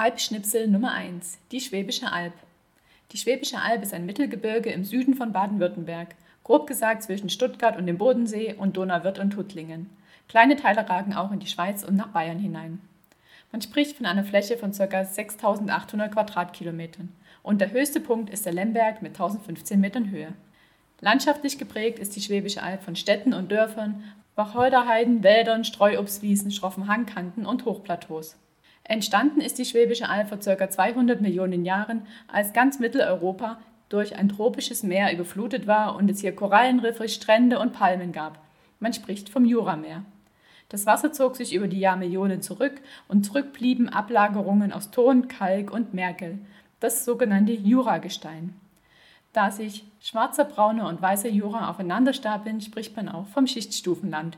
Alpschnipsel Nummer 1, die Schwäbische Alb. Die Schwäbische Alb ist ein Mittelgebirge im Süden von Baden-Württemberg, grob gesagt zwischen Stuttgart und dem Bodensee und Donauwörth und Tuttlingen. Kleine Teile ragen auch in die Schweiz und nach Bayern hinein. Man spricht von einer Fläche von ca. 6800 Quadratkilometern und der höchste Punkt ist der Lemberg mit 1015 Metern Höhe. Landschaftlich geprägt ist die Schwäbische Alb von Städten und Dörfern, Wacholderheiden, Wäldern, Streuobstwiesen, schroffen Hangkanten und Hochplateaus. Entstanden ist die Schwäbische Alb vor ca. 200 Millionen Jahren, als ganz Mitteleuropa durch ein tropisches Meer überflutet war und es hier Korallenriffe, Strände und Palmen gab. Man spricht vom Jurameer. Das Wasser zog sich über die Jahrmillionen zurück und zurückblieben Ablagerungen aus Ton, Kalk und Mergel, das sogenannte Juragestein. Da sich schwarzer, brauner und weißer Jura aufeinander stapeln, spricht man auch vom Schichtstufenland.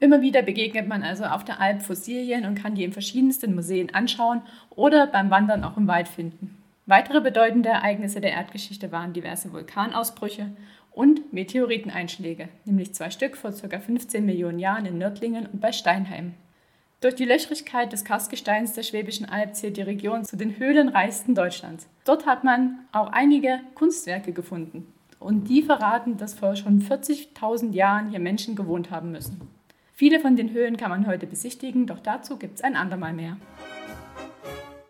Immer wieder begegnet man also auf der Alp Fossilien und kann die in verschiedensten Museen anschauen oder beim Wandern auch im Wald finden. Weitere bedeutende Ereignisse der Erdgeschichte waren diverse Vulkanausbrüche und Meteoriteneinschläge, nämlich zwei Stück vor ca. 15 Millionen Jahren in Nördlingen und bei Steinheim. Durch die Löchrigkeit des Karstgesteins der Schwäbischen Alb zählt die Region zu den höhlenreichsten Deutschlands. Dort hat man auch einige Kunstwerke gefunden und die verraten, dass vor schon 40.000 Jahren hier Menschen gewohnt haben müssen. Viele von den Höhlen kann man heute besichtigen, doch dazu gibt es ein andermal mehr.